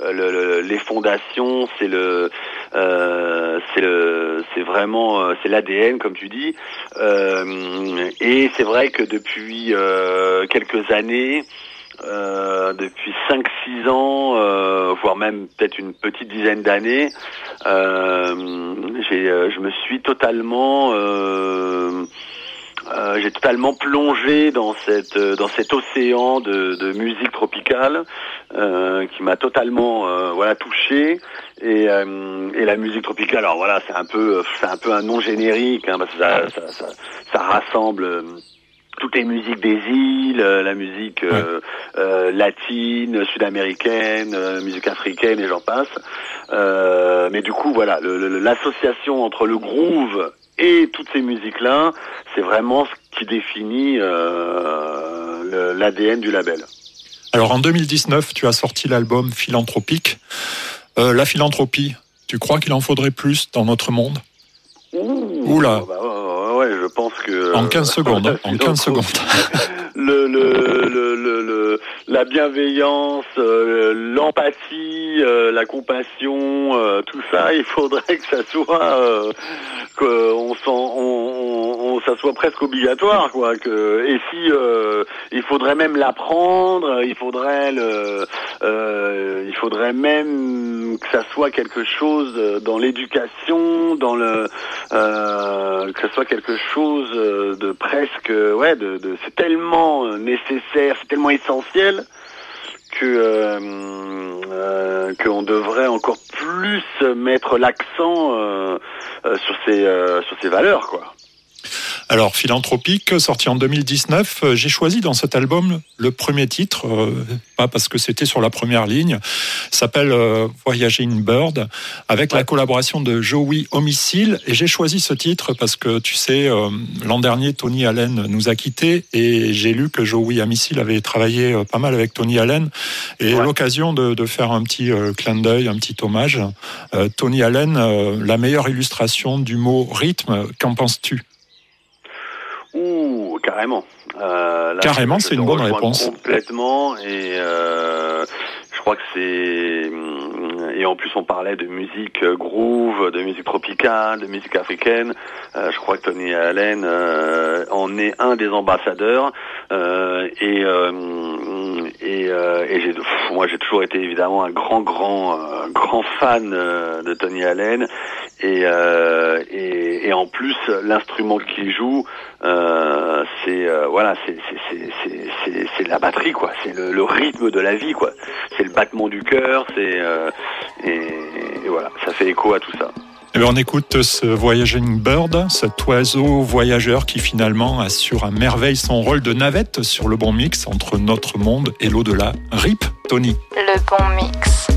Euh, le- le- les fondations, c'est le, euh, c'est le, c'est vraiment, euh, c'est l'ADN comme tu dis. Euh, et c'est vrai que depuis euh, quelques années, euh, depuis 5-6 ans, euh, voire même peut-être une petite dizaine d'années, euh, euh, je me suis totalement, euh, j'ai totalement plongé dans cette, euh, dans cet océan de, de musique tropicale euh, qui m'a totalement, euh, voilà, touché. Et, euh, et la musique tropicale, alors voilà, c'est un peu, c'est un peu un nom générique, hein, parce que ça, ça, ça, ça rassemble. toutes les musiques des îles, la musique euh, euh, latine, sud-américaine, euh, musique africaine et j'en passe. Euh, mais du coup, voilà, l'association entre le groove et toutes ces musiques-là, c'est vraiment ce qui définit euh, l'ADN du label. Alors en 2019, tu as sorti l'album Philanthropique. Euh, la philanthropie, tu crois qu'il en faudrait plus dans notre monde? Ouh, Oula. bah, ouais, ouais, je pense que... En 15 secondes, hein, en 15 secondes. <laughs> le, le, le, le, la bienveillance, euh, l'empathie, euh, la compassion, euh, tout ça, <laughs> il faudrait que ça soit, euh, qu'on s'en, on, on- on- ça soit presque obligatoire, quoi. Que, et si euh, il faudrait même l'apprendre, il faudrait le, euh, il faudrait même que ça soit quelque chose dans l'éducation, dans le, euh, que ce soit quelque chose euh, de presque, ouais, de, de c'est tellement euh, nécessaire, c'est tellement essentiel que euh, euh, qu'on devrait encore plus mettre l'accent euh, euh, sur ces euh, sur ces valeurs, quoi. Alors, Philanthropique, sorti en 2019, euh, j'ai choisi dans cet album le premier titre, euh, pas parce que c'était sur la première ligne, s'appelle euh, Voyaging Bird, avec la collaboration de Joey Homicile. Et j'ai choisi ce titre parce que, tu sais, euh, l'an dernier, Tony Allen nous a quittés et j'ai lu que Joey Homicile avait travaillé pas mal avec Tony Allen. Et Ouais. l'occasion de, de faire un petit clin d'œil, un petit hommage. Tony Allen, la meilleure illustration du mot rythme, qu'en penses-tu? Ouh, carrément. Euh, là, Carrément, c'est une bonne réponse. Complètement. Et euh, je crois que c'est. Et en plus, on parlait de musique euh, groove, de musique tropicale, de musique africaine. Euh, je crois que Tony Allen euh, en est un des ambassadeurs. Euh, et euh, et, euh, et j'ai, pff, moi, j'ai toujours été évidemment un grand, grand, euh, grand fan euh, de Tony Allen. Et, euh, et, et en plus, l'instrument qu'il joue, euh, c'est euh, voilà, c'est c'est la batterie quoi. C'est le, le rythme de la vie quoi. C'est le battement du cœur. C'est euh, et, et voilà, ça fait écho à tout ça. Eh bien, on écoute ce Voyaging Bird, cet oiseau voyageur qui finalement assure à merveille son rôle de navette sur le bon mix entre notre monde et l'au-delà. RIP, Tony. Le bon mix.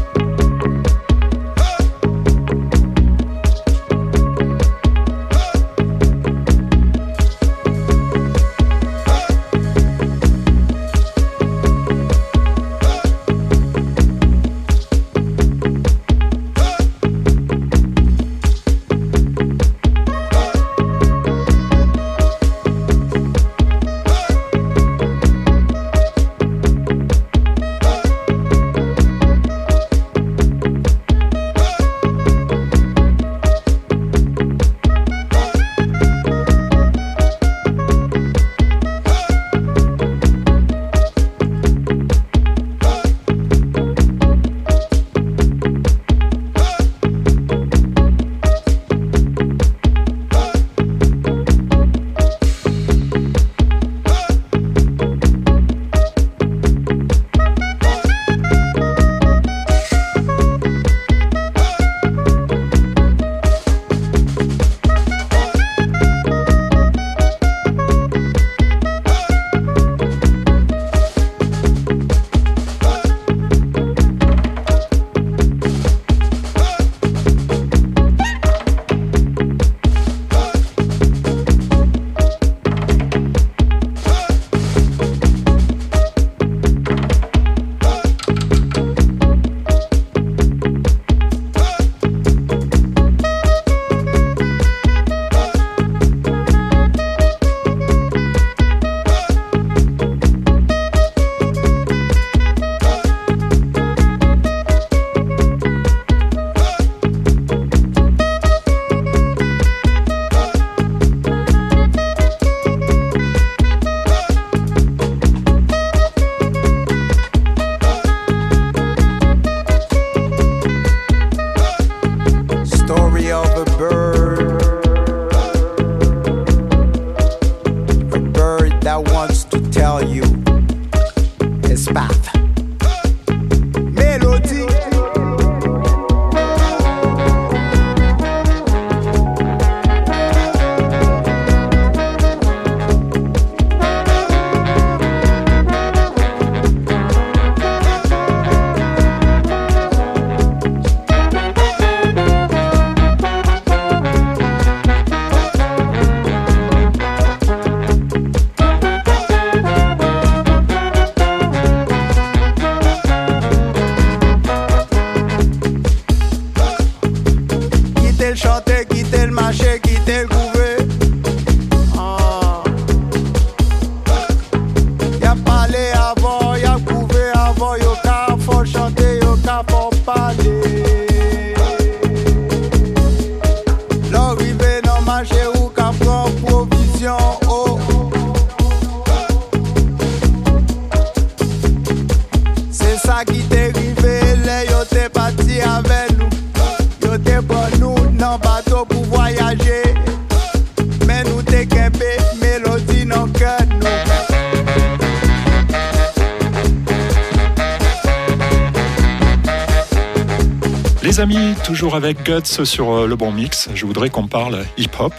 Avec Guts sur euh, le bon mix, je voudrais qu'on parle hip-hop.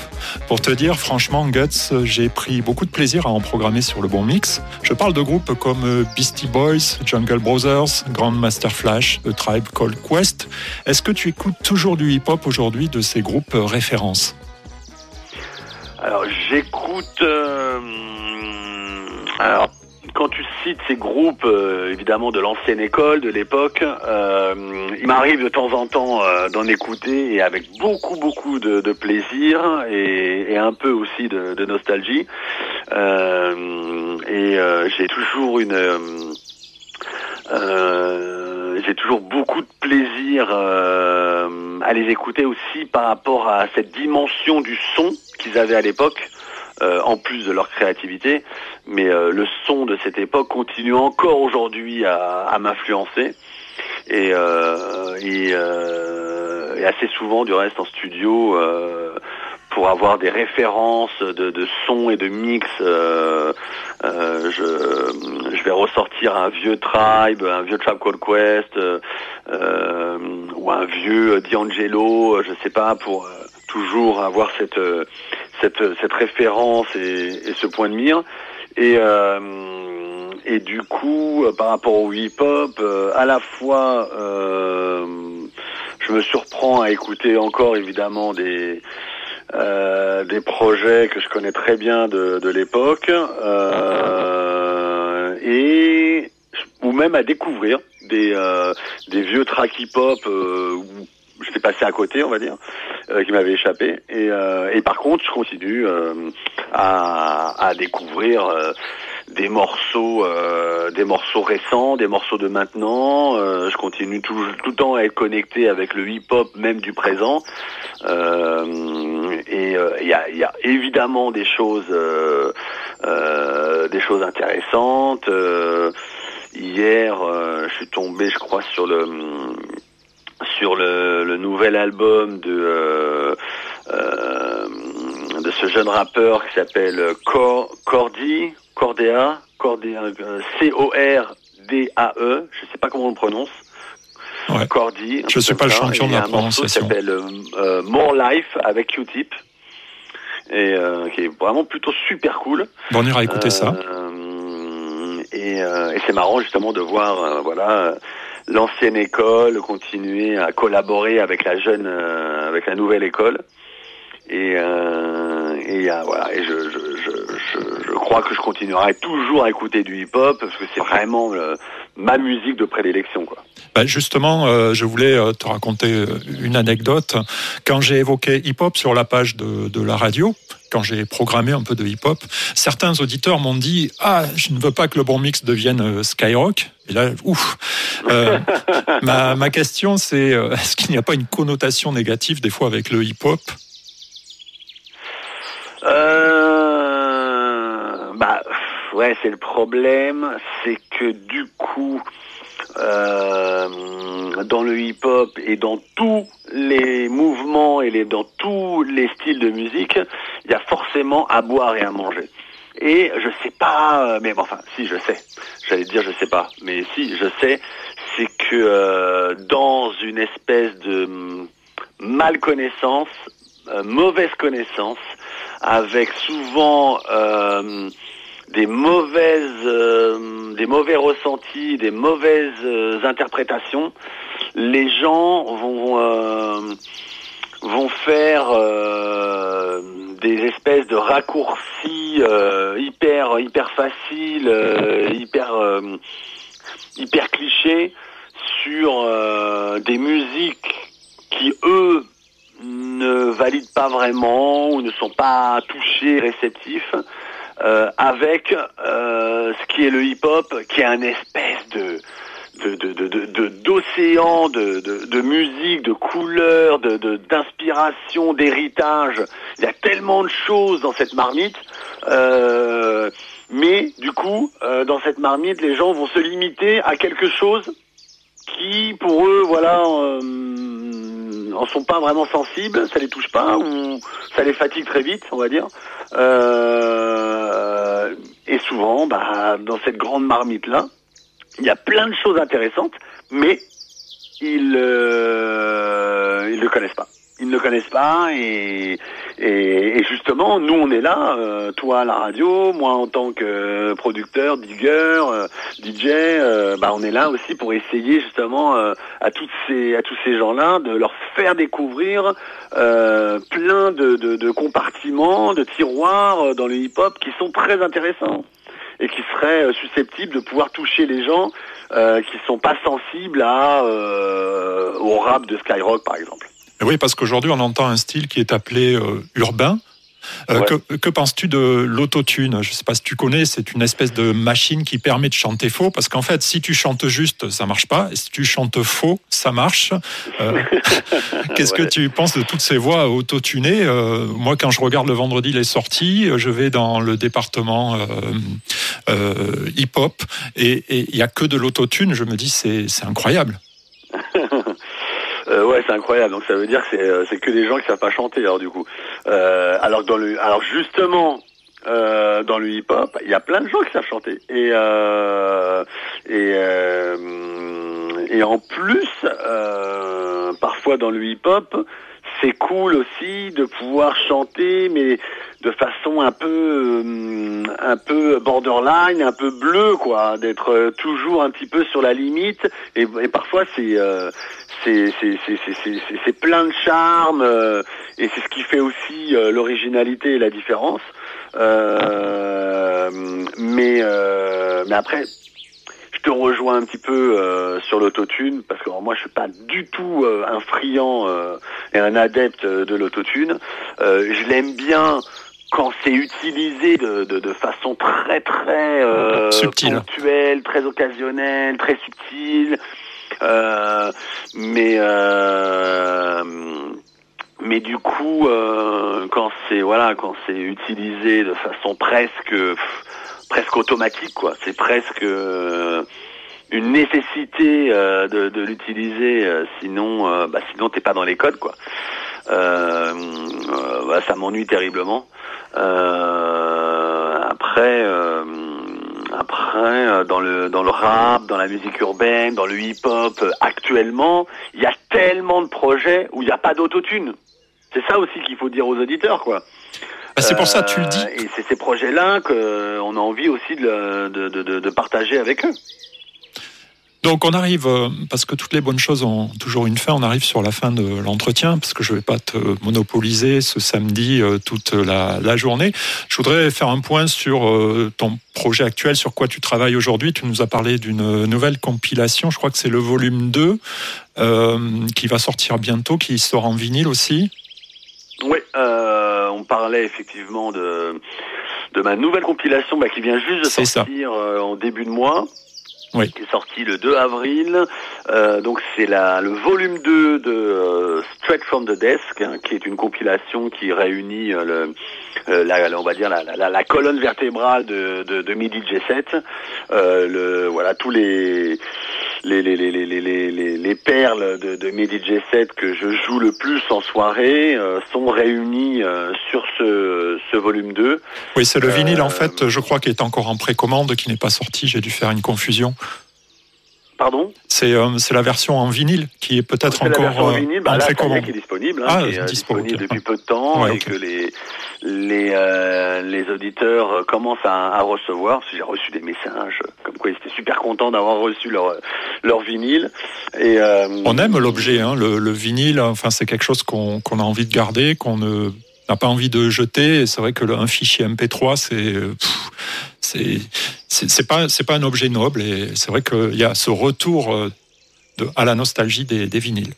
Pour te dire, franchement, Guts, j'ai pris beaucoup de plaisir à en programmer sur le bon mix. Je parle de groupes comme euh, Beastie Boys, Jungle Brothers, Grandmaster Flash, The Tribe Called Quest. Est-ce que tu écoutes toujours du hip-hop aujourd'hui de ces groupes euh, références? Alors j'écoute. alors quand tu cites ces groupes, évidemment de l'ancienne école, de l'époque, il m'arrive de temps en temps euh, d'en écouter et avec beaucoup beaucoup de, de plaisir et, et un peu aussi de, de nostalgie. Euh, et euh, j'ai toujours une euh, euh, j'ai toujours beaucoup de plaisir euh, à les écouter aussi par rapport à cette dimension du son qu'ils avaient à l'époque, euh, en plus de leur créativité. Mais euh, le son de cette époque continue encore aujourd'hui à, à m'influencer. Et, euh, et, euh, et assez souvent, du reste, en studio, euh, pour avoir des références de, de son et de mix, euh, euh, je, je vais ressortir un vieux Tribe, un vieux Tribe Called Quest, euh, ou un vieux D'Angelo, je sais pas, pour toujours avoir cette, cette, cette référence et, et ce point de mire. Et, et du coup, euh, par rapport au hip-hop, euh, à la fois, euh, je me surprends à écouter encore évidemment des des projets que je connais très bien de, de l'époque et ou même à découvrir des des vieux tracks hip-hop j'étais passé à côté, on va dire, euh, qui m'avaient échappé. Et, euh, et par contre, je continue euh, à, à découvrir des morceaux, euh, des morceaux récents, des morceaux de maintenant. Euh, je continue tout, tout le temps à être connecté avec le hip-hop, même du présent. Euh, et il y, a, évidemment des choses, des choses intéressantes. Hier, je suis tombé, je crois, sur le sur le, le nouvel album de de ce jeune rappeur qui s'appelle Cor Cordy, Cordea, Cordea, euh, C-O-R-D-A-E, je sais pas comment on le prononce. Ouais. Cordy. Je truc suis pas le champion de il la prononciation. s'appelle euh, euh, More Life avec Q-Tip. Et euh, qui est vraiment plutôt super cool. Bon, on ira écouter ça. Euh, et euh, et c'est marrant justement de voir voilà l'ancienne école continuer à collaborer avec la jeune euh, avec la nouvelle école et euh, et voilà et je, je crois que je continuerai toujours à écouter du hip hop parce que c'est vraiment ma musique de prédilection quoi. Bah, justement, euh, je voulais euh, te raconter euh, une anecdote. Quand j'ai évoqué hip-hop sur la page de, de la radio, quand j'ai programmé un peu de hip-hop, certains auditeurs m'ont dit Ah, je ne veux pas que le bon mix devienne Skyrock. Et là, ouf Euh, <laughs> ma, ma question, c'est est-ce qu'il n'y a pas une connotation négative des fois avec le hip-hop? Euh, bah ouais, c'est le problème, c'est que du coup, euh, dans le hip-hop et dans tous les mouvements et les, dans tous les styles de musique, il y a forcément à boire et à manger. Et je sais pas, euh, mais enfin, si je sais, j'allais dire je sais pas, mais si je sais, c'est que euh, dans une espèce de hum, malconnaissance, euh, mauvaise connaissance, avec souvent euh, des mauvaises, euh, des mauvais ressentis, des mauvaises euh, interprétations, les gens vont euh, vont faire euh, des espèces de raccourcis hyper hyper faciles, hyper hyper clichés sur des musiques qui eux ne valident pas vraiment ou ne sont pas touchés, réceptifs, euh, avec euh, ce qui est le hip-hop, qui est un espèce de de de de de- de- d'océan musique, de couleurs, d'inspiration, d'héritage. Il y a tellement de choses dans cette marmite. euh, mais du coup, dans cette marmite, les gens vont se limiter à quelque chose qui, pour eux, voilà, en sont pas vraiment sensibles, ça les touche pas ou ça les fatigue très vite, on va dire. Euh, et souvent, bah, dans cette grande marmite là, il y a plein de choses intéressantes, mais ils euh, ils le connaissent pas. Ils ne le connaissent pas et, et, justement, nous on est là, euh, toi à la radio, moi en tant que producteur, digger, euh, DJ, euh, bah on est là aussi pour essayer justement euh, à toutes ces à tous ces gens-là de leur faire découvrir euh, plein de, de, compartiments, de tiroirs euh, dans le hip-hop qui sont très intéressants et qui seraient euh, susceptibles de pouvoir toucher les gens euh, qui sont pas sensibles à euh, au rap de Skyrock par exemple. Et Oui, parce qu'aujourd'hui, on entend un style qui est appelé euh, urbain. Euh, Ouais. Que, que penses-tu de l'autotune? Je ne sais pas si tu connais, c'est une espèce de machine qui permet de chanter faux, parce qu'en fait, si tu chantes juste, ça marche pas, et si tu chantes faux, ça marche. Euh, <laughs> Qu'est-ce que tu penses de toutes ces voix autotunées? Euh, Moi, quand je regarde le vendredi les sorties, je vais dans le département euh, euh, hip-hop, et il y a que de l'autotune. Je me dis, c'est incroyable. <laughs> Euh, ouais, c'est incroyable. Donc ça veut dire que c'est euh, c'est que des gens qui savent pas chanter alors du coup. Euh, alors dans le alors justement euh, dans le hip-hop, il y a plein de gens qui savent chanter et euh, et euh, et en plus parfois dans le hip-hop, c'est cool aussi de pouvoir chanter mais de façon un peu euh, un peu borderline, un peu bleu quoi, d'être euh, toujours un petit peu sur la limite et, parfois c'est euh, c'est c'est plein de charme euh, et c'est ce qui fait aussi l'originalité et la différence. Mais mais après, je te rejoins un petit peu euh, sur l'autotune parce que alors, moi je suis pas du tout euh, un friand euh, et un adepte de l'autotune. Euh, je l'aime bien quand c'est utilisé de, de, de façon très très euh, Subtile. ponctuelle, très occasionnelle, très subtile. Euh, mais euh, mais du coup, euh, quand c'est voilà, quand c'est utilisé de façon presque pff, presque automatique, quoi, c'est presque euh, une nécessité euh, de, de l'utiliser, euh, sinon euh, bah, sinon t'es pas dans les codes, quoi. Euh, euh, ça m'ennuie terriblement. Après. après, dans le dans le rap, dans la musique urbaine, dans le hip-hop, actuellement, il y a tellement de projets où il n'y a pas d'autotune. C'est ça aussi qu'il faut dire aux auditeurs, quoi. Bah, c'est pour ça, tu le dis. Euh, Et c'est ces projets-là qu'on a envie aussi de, de, de, partager avec eux. Donc on arrive, euh, parce que toutes les bonnes choses ont toujours une fin, on arrive sur la fin de l'entretien, parce que je ne vais pas te monopoliser ce samedi euh, toute la, la journée. Je voudrais faire un point sur euh, ton projet actuel, sur quoi tu travailles aujourd'hui. Tu nous as parlé d'une nouvelle compilation, je crois que c'est le volume 2, euh, qui va sortir bientôt, qui sort en vinyle aussi. Oui, euh, parlait effectivement de, de ma nouvelle compilation bah, qui vient juste de sortir euh, en début de mois. Oui. Qui est sorti le 2 avril. Euh, donc c'est le volume 2 de euh, Straight from the Desk, hein, qui est une compilation qui réunit euh, le, la, on va dire la, la, la colonne vertébrale de, de, de Midi J7. Euh, le, voilà tous les les, les, les, les, les, les, les- les perles de, de Mehdi J7 que je joue le plus en soirée sont réunies sur ce, ce volume 2. Oui, c'est le vinyle, en fait, je crois, qui est encore en précommande, qui n'est pas sorti. J'ai dû faire une confusion. Pardon C'est euh, c'est la version en vinyle qui est peut-être C'est la encore version en euh, vinyle, bah en là, est, qui est disponible, hein, Ah, qui est euh, dispo, disponible depuis peu de temps Ouais, et que les les euh, les auditeurs euh, commencent à, à recevoir. J'ai reçu des messages comme quoi ils étaient super contents d'avoir reçu leur leur vinyle. Et euh, On aime l'objet, hein, le, le vinyle. Enfin, c'est quelque chose qu'on qu'on a envie de garder, qu'on ne n'a pas envie de jeter. Et c'est vrai que le, un fichier MP3, c'est euh, pff, c'est c'est c'est pas c'est pas un objet noble. Et c'est vrai qu'il y a ce retour euh, de, à la nostalgie des, des vinyles.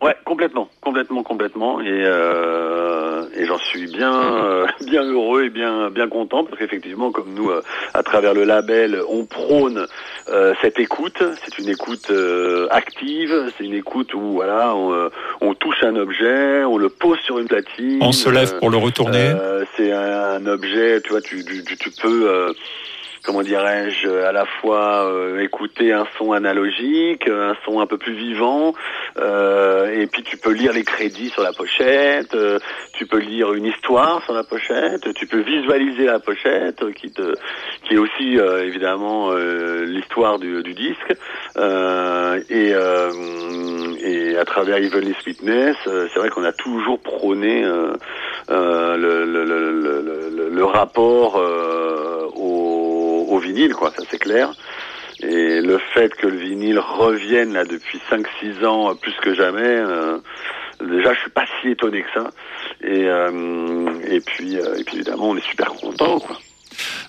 Ouais, complètement, complètement, complètement, et, euh, et j'en suis bien, euh, <laughs> bien heureux et bien, bien content parce qu'effectivement, comme nous, euh, à travers le label, on prône euh, cette écoute. C'est une écoute euh, active, c'est une écoute où voilà, on, euh, on touche un objet, on le pose sur une platine. On se lève pour le retourner. euh, c'est un, objet, tu vois, tu, tu, tu- tu peux. Euh, comment dirais-je, à la fois euh, écouter un son analogique, un son un peu plus vivant, euh, et puis tu peux lire les crédits sur la pochette, euh, tu peux lire une histoire sur la pochette, tu peux visualiser la pochette, qui te, qui est aussi euh, évidemment euh, l'histoire du, du disque, Euh, et, euh, et à travers Evenly Sweetness, euh, c'est vrai qu'on a toujours prôné euh, euh, le, le, le, le, rapport euh, au, au vinyle, quoi, ça c'est clair. Et le fait que le vinyle revienne là depuis 5-6 ans euh, plus que jamais, euh, déjà je suis pas si étonné que ça. Et, euh, et puis et puis évidemment on est super content quoi.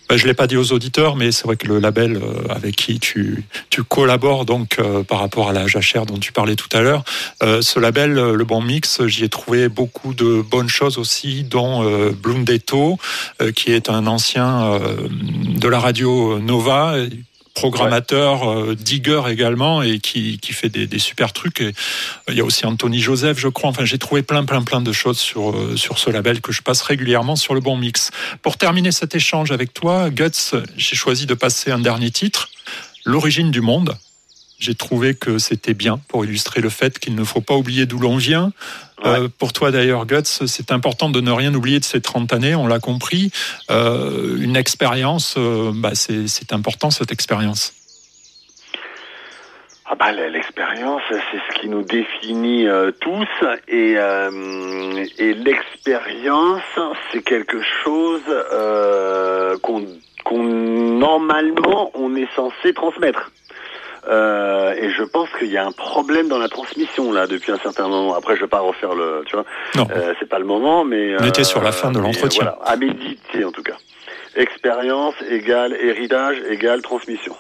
Bah, je l'ai pas dit aux auditeurs, mais c'est vrai que le label euh, avec qui tu, collabores donc euh, par rapport à la jachère dont tu parlais tout à l'heure, euh, ce label, euh, le Bon Mix, j'y ai trouvé beaucoup de bonnes choses aussi, dont euh, Blundetto, euh, qui est un ancien euh, de la radio Nova. Programmateur, euh, digger également, et qui, qui fait des, des super trucs. Et, euh, il y a aussi Anthony Joseph, je crois. Enfin, j'ai trouvé plein, plein, plein de choses sur, euh, sur ce label que je passe régulièrement sur le bon mix. Pour terminer cet échange avec toi, Guts, j'ai choisi de passer un dernier titre, L'origine du monde. J'ai trouvé que c'était bien pour illustrer le fait qu'il ne faut pas oublier d'où l'on vient. Euh, pour toi d'ailleurs, Guts, c'est important de ne rien oublier de ces 30 années, on l'a compris. Euh, une expérience, euh, bah, c'est important cette expérience. Ah bah, l'expérience, c'est ce qui nous définit euh, tous. Et, euh, et l'expérience, c'est quelque chose euh, qu'on qu'on normalement on est censé transmettre. Euh, et je pense qu'il y a un problème dans la transmission là depuis un certain moment. Après, je vais pas refaire le, tu vois, euh, c'est pas le moment, mais On était sur la fin de l'entretien. Voilà, à méditer en tout cas. Expérience égale héritage égale transmission.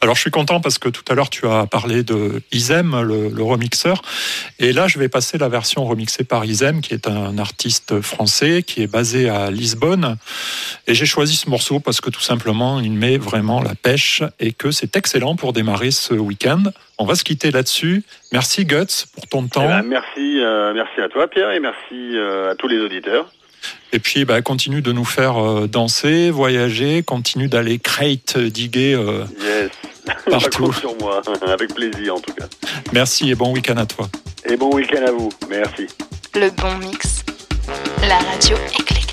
Alors je suis content parce que tout à l'heure tu as parlé de Isem, le, le remixeur, et là je vais passer la version remixée par Isem, qui est un artiste français qui est basé à Lisbonne. Et j'ai choisi ce morceau parce que tout simplement il met vraiment la pêche et que c'est excellent pour démarrer ce week-end. On va se quitter là-dessus. Merci Guts pour ton Eh temps. ben, merci, euh, merci à toi Pierre et merci euh, à tous les auditeurs. Et puis, bah, continue de nous faire euh, danser, voyager, continue d'aller crate, diguer. euh. Yes. <laughs> Partout. Sur moi, <laughs> avec plaisir en tout cas. Merci et bon week-end à toi. Et bon week-end à vous. Merci. Le bon mix. La radio éclaire.